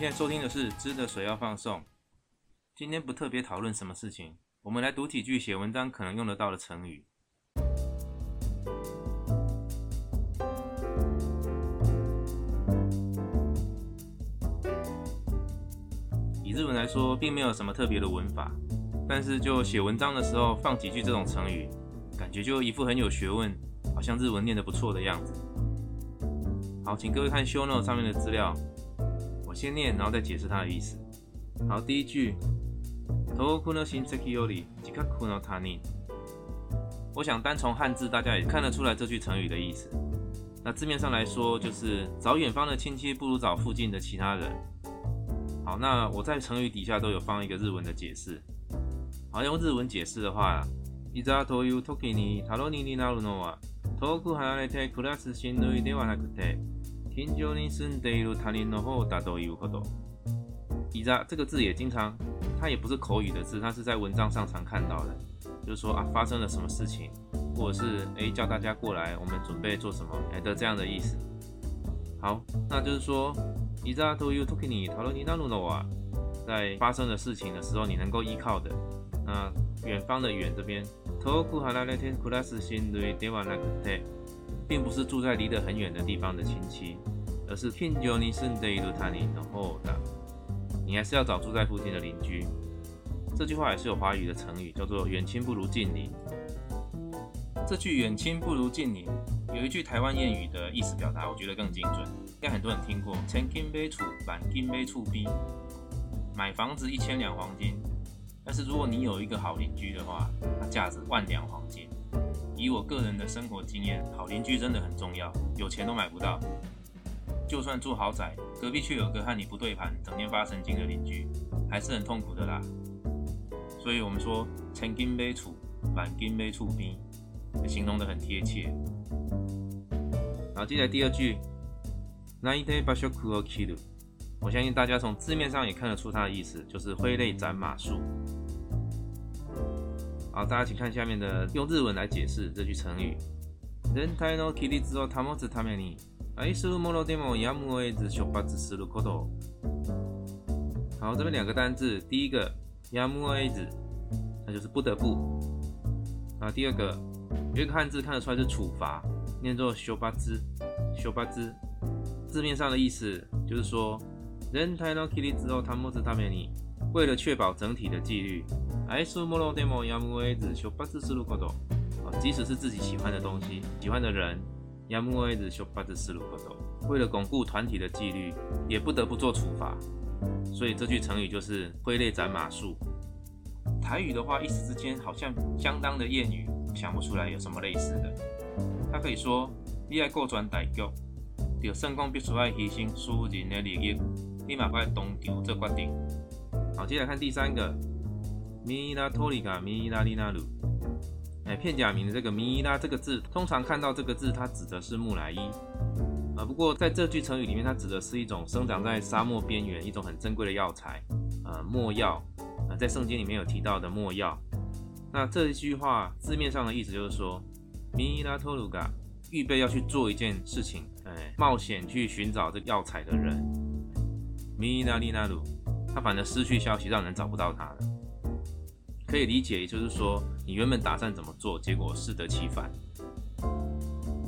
现在收听的是《知的水要放送》。今天不特别讨论什么事情，我们来读几句写文章可能用得到的成语。以日文来说，并没有什么特别的文法，但是就写文章的时候放几句这种成语，感觉就一副很有学问，好像日文念得不错的样子。好，请各位看 show note 上面的资料，我先念，然后再解释它的意思。好，第一句，遠くの親戚より近くの他人。我想单从汉字，大家也看得出来这句成语的意思。那字面上来说，就是找远方的亲戚不如找附近的其他人。好，那我在成语底下都有放一个日文的解释。好，用日文解释的话，いざという時に頼りになるのは遠く離れて暮らす親類ではなくて 近所に住んでいる他人の方だということ。いざ这个字也经常，它也不是口语的字，它是在文章上常看到的，就是说啊发生了什么事情，或者是哎叫大家过来，我们准备做什么哎的这样的意思。好，那就是说。いざという時に頼りになるのは，在发生的事情的时候，你能够依靠的。那远方的远这边，遠く離れて暮らす親類ではなくて， 并不是住在离得很远的地方的亲戚，而是近所に住んでいる他人の方だ。你还是要找住在附近的邻居。这句话也是有华语的成语，叫做远亲不如近邻。这句远亲不如近邻。有一句台湾谚语的意思表达，我觉得更精准，应该很多人听过。千金杯处，板金杯处逼。买房子一千两黄金，但是如果你有一个好邻居的话，它价值万两黄金。 以我个人的生活经验，好邻居真的很重要，有钱都买不到。就算住豪宅，隔壁却有个和你不对盘、整天发神经的邻居，还是很痛苦的啦。所以我们说千金杯处，板金杯处逼，形容的很贴切。好，接下来第二句，那一天把小苦儿气了。我相信大家从字面上也看得出它的意思，就是挥泪斩马谡。好，大家请看下面的，用日文来解释这句成语。人体の規律を保つために、愛する者でもやむを得ず出発すること。好，这边两个单字，第一个やむを得ず，那就是不得不。啊，第二个有一个汉字看得出来是处罚。念作修巴兹，修巴兹，字面上的意思就是说，人太诺基里之后，他莫兹他美尼，为了确保整体的纪律， 爱苏莫罗德莫亚姆威子修巴兹斯鲁克多，啊，即使是自己喜欢的东西，喜欢的人，亚姆威子修巴兹斯鲁克多，为了巩固团体的纪律，也不得不做处罚，所以这句成语就是挥泪斩马谡。台语的话，一时之间好像相当的谚语，想不出来有什么类似的。他可以说：“你爱过转大局，就成功必须爱牺牲输人的利益，立马快当场做决定。”好，接下来看第三个，米拉托里嘎米拉利纳鲁。哎，片假名的这个米拉这个字，通常看到这个字，它指的是木乃伊。啊，不过在这句成语里面，它指的是一种生长在沙漠边缘、一种很珍贵的药材，呃，墨药。呃，在圣经里面有提到的墨药。那这一句话字面上的意思就是说。米拉托鲁嘎预备要去做一件事情，哎，冒险去寻找这个药材的人。米拉利纳鲁，他反而失去消息，让人找不到他了。可以理解，也就是说，你原本打算怎么做，结果适得其反。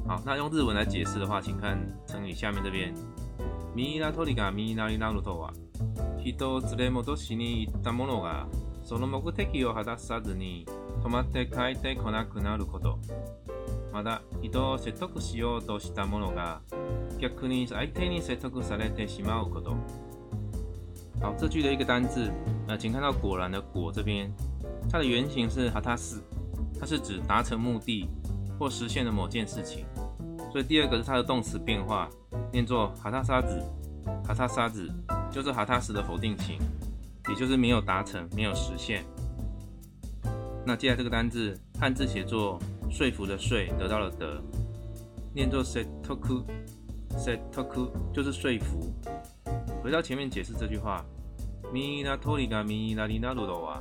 好，那用日文来解释的话，请看成语下面这边。米拉托里嘎米拉利纳鲁托瓦，人連戻しに行ったものが、その目的を果たさずに止まって帰ってこなくなること。まだ人を説得しようとしたものが逆に相手に説得されてしまうこと。好，这句的一个单字，呃，请看到“果然”的“果”这边， 它的原型是“哈塔斯”，它是指达成目的或实现了某件事情。所以第二个是它的动词变化，念作“哈塔沙子”，“哈塔沙子”就是“哈塔斯”的否定型，也就是没有达成、没有实现。那接下来这个单字，汉字写作。说服的说得到了得，念作 setoku，setoku 就是说服。回到前面解释这句话，mi na tori ga mi na li na ru do wa，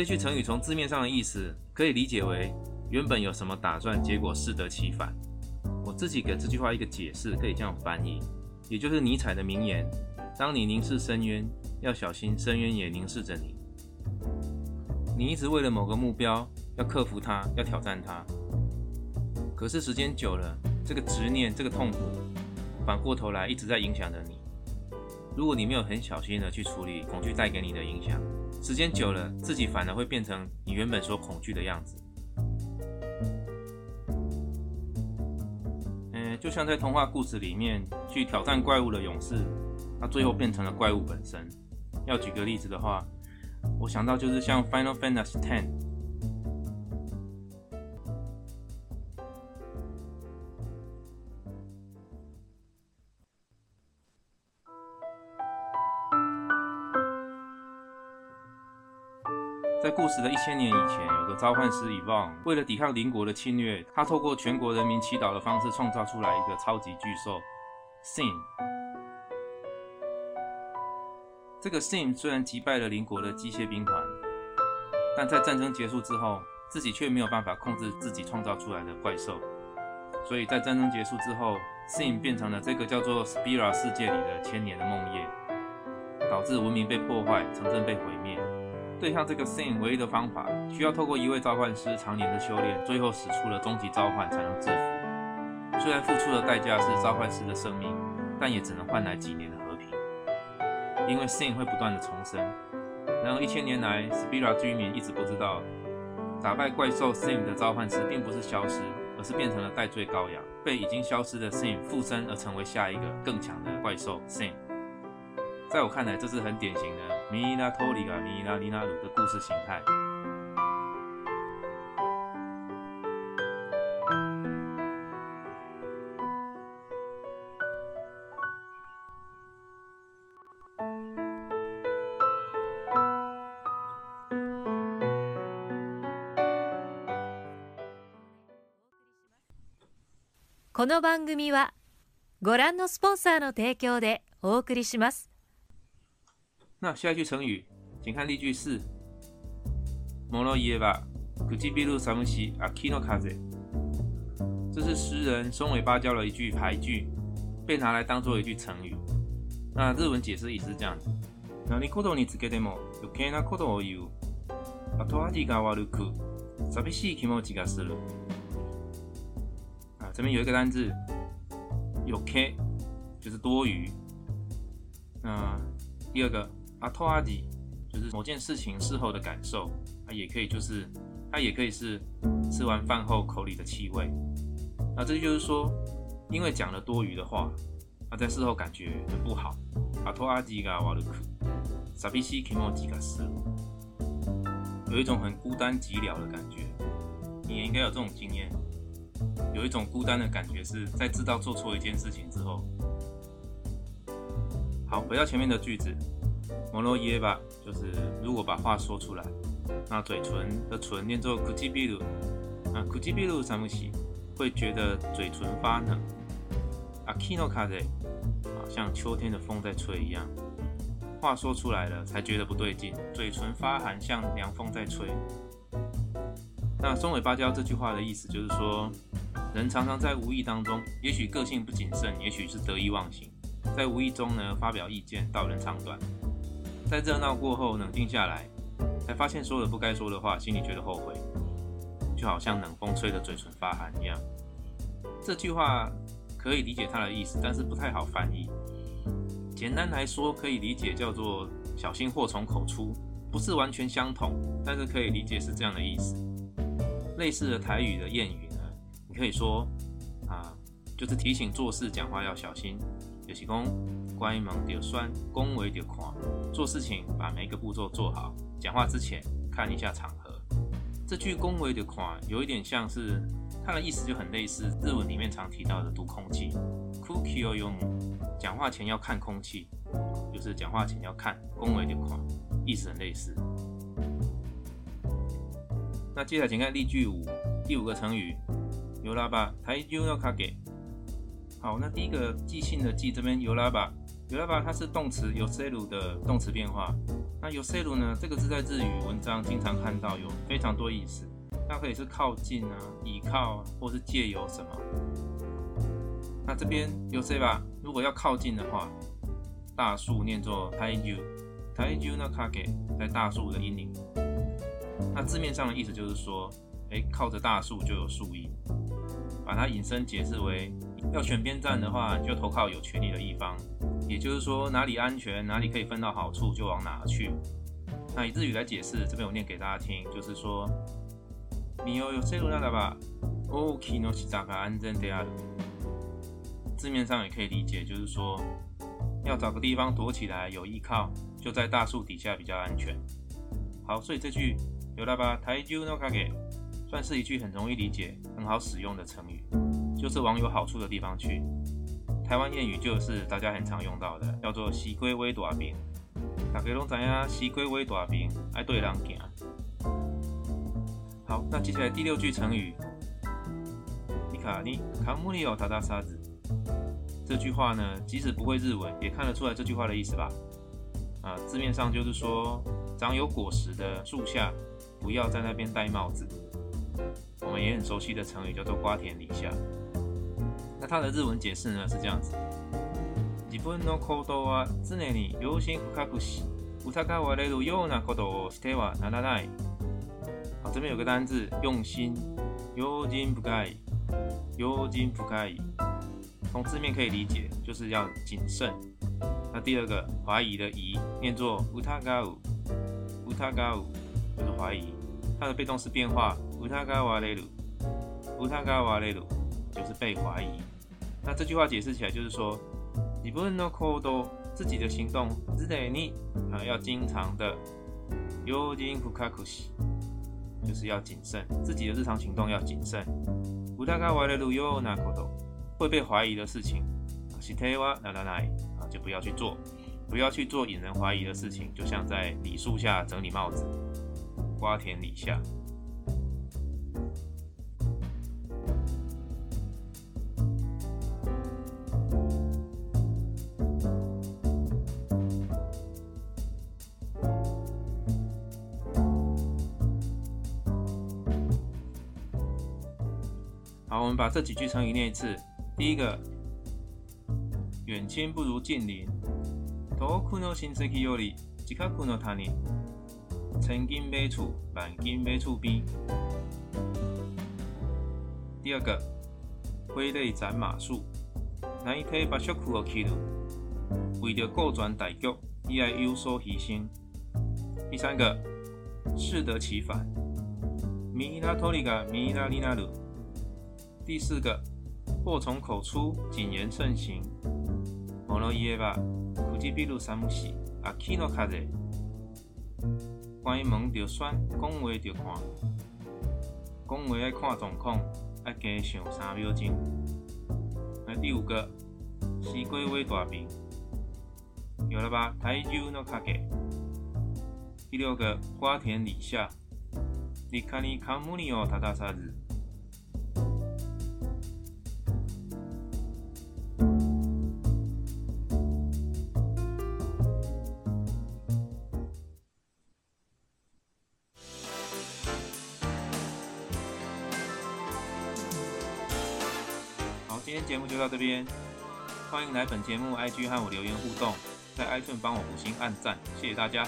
这句成语从字面上的意思可以理解为原本有什么打算，结果适得其反。我自己给这句话一个解释，可以这样翻译，也就是尼采的名言：当你凝视深渊，要小心深渊也凝视着你。你一直为了某个目标，要克服它，要挑战它，可是时间久了，这个执念，这个痛苦。反过头来一直在影响着你。如果你没有很小心的去处理恐惧带给你的影响，时间久了，自己反而会变成你原本所恐惧的样子。嗯，就像在童话故事里面去挑战怪物的勇士，他最后变成了怪物本身。要举个例子的话，我想到就是像 Final Fantasy X。在故事的一千年以前，有个召唤师伊旺，为了抵抗邻国的侵略，他透过全国人民祈祷的方式，创造出来一个超级巨兽 Sim。这个 Sim 虽然击败了邻国的机械兵团，但在战争结束之后，自己却没有办法控制自己创造出来的怪兽。所以在战争结束之后，Sim 变成了这个叫做 Spira 世界里的千年的梦魇，导致文明被破坏，城镇被毁灭。对抗这个 Sin 唯一的方法，需要透过一位召唤师常年的修炼，最后使出了终极召唤才能制服。虽然付出的代价是召唤师的生命，但也只能换来几年的和平。因为 Sin 会不断的重生。然而一千年来，Spira 居民一直不知道，打败怪兽 Sin 的召唤师并不是消失，而是变成了戴罪羔羊，被已经消失的 Sin 附身而成为下一个更强的怪兽 Sin。在我看来，这是很典型的。米拉托里嘎米拉里纳鲁的故事形态。この番組はご覧のスポンサーの提供でお送りします。那下一句成语，请看例句四。モロイエバクジビルサムシアキノカゼ。这是诗人松尾芭蕉的一句俳句，被拿来当做一句成语。那日文解释意思是这样子：何事につけても余計なことを言う。後味が悪く寂しい気持ちがする。啊，这边有一个单字，余計就是多余。那第二个。 阿托阿迪就是某件事情事后的感受，它也可以就是它也可以是吃完饭后口里的气味。那这就是说，因为讲了多余的话，那在事后感觉很不好。阿托阿迪嘎瓦鲁库萨比西基莫吉嘎斯，有一种很孤单寂寥的感觉。你也应该有这种经验，有一种孤单的感觉是在知道做错一件事情之后。好，回到前面的句子。摩罗耶吧，就是如果把话说出来，那嘴唇的唇念作 kujibiru，啊 kujibiru 三木喜会觉得嘴唇发冷。akino kaze，啊像秋天的风在吹一样，话说出来了才觉得不对劲，嘴唇发寒像凉风在吹。那松尾芭蕉这句话的意思就是说，人常常在无意当中，也许个性不谨慎，也许是得意忘形，在无意中呢发表意见，道人长短。在热闹过后，冷静下来，才发现说了不该说的话，心里觉得后悔，就好像冷风吹得嘴唇发寒一样。这句话可以理解它的意思，但是不太好翻译。简单来说，可以理解叫做“小心祸从口出”，不是完全相同，但是可以理解是这样的意思。类似的台语的谚语呢，你可以说啊，就是提醒做事讲话要小心。有是讲，关门就栓，恭维就看。做事情把每一个步骤做好，讲话之前看一下场合。这句恭维就看，有一点像是它的意思就很类似日文里面常提到的读空气。Kuki o y o 讲话前要看空气，就是讲话前要看，恭维就看，意思很类似。那接下来请看例句五，第五个成语，有拉巴台就要卡给。好，那第一个即兴的即这边有拉巴，有拉巴它是动词有 s 鲁的动词变化。那有 s 鲁呢，这个字在日语文章经常看到，有非常多意思。它可以是靠近啊，倚靠，或是借由什么。那这边有 s 吧？如果要靠近的话，大树念作台就，台就那卡给在大树的阴影。那字面上的意思就是说，哎，靠着大树就有树荫。把它引申解释为，要选边站的话，就投靠有权利的一方。也就是说，哪里安全，哪里可以分到好处，就往哪去。那以日语来解释，这边我念给大家听，就是说，你有有塞鲁那的吧？哦，kino 是咋个安全的啊？字面上也可以理解，就是说，要找个地方躲起来，有依靠，就在大树底下比较安全。好，所以这句。有了吧，台就诺卡给，算是一句很容易理解、很好使用的成语，就是往有好处的地方去。台湾谚语就是大家很常用到的，叫做“西龟威大兵”。大家拢知影，西龟微大兵爱对人行。好，那接下来第六句成语，你卡尼卡姆里奥塔达沙子。这句话呢，即使不会日文，也看得出来这句话的意思吧？啊，字面上就是说，长有果实的树下。不要在那边戴帽子。我们也很熟悉的成语叫做“瓜田李下”。那它的日文解释呢是这样子：自分の行動は常に用心深くし、疑われるようなことをしてはならない。好，这边有个单字“用心”，用心深い，用心深い。从字面可以理解，就是要谨慎。那第二个怀疑的“疑”念作“疑う”，疑う。就是怀疑，它的被动式变化，乌塔嘎瓦雷鲁，乌塔嘎瓦雷鲁，就是被怀疑。 那这句话解释起来就是说，你不能 no kodo 自己的行动，只得你啊要经常的，尤金库卡库西，就是要谨慎，自己的日常行动要谨慎。乌塔嘎瓦雷鲁尤那 kodo 会被怀疑的事情，西特瓦那那那啊就不要去做，不要去做引人怀疑的事情，就像在李树下整理帽子。瓜田李下。好，我们把这几句成语念一次。第一个，远亲不如近邻。遠くの親戚より近くの他人。千金买厝，万金买厝边。第二个，挥泪斩马谡，乃替把小裤而去了。为了顾全大局，伊爱有所牺牲。第三个，适得其反，米拉托里嘎米拉里纳鲁。 第四个，祸从口出，谨言慎行。莫罗伊耶巴，苦吉比鲁三木西，阿基诺卡泽。关门就选，讲话就看，讲话爱看状况，爱加上三秒钟。那第五个，西瓜尾大饼，有了吧？台州诺卡给。第六个，瓜田李下，你看你看木尼奥，他大啥子？到这边，欢迎来本节目 IG 和我留言互动，在 i 顺帮我五星按赞，谢谢大家。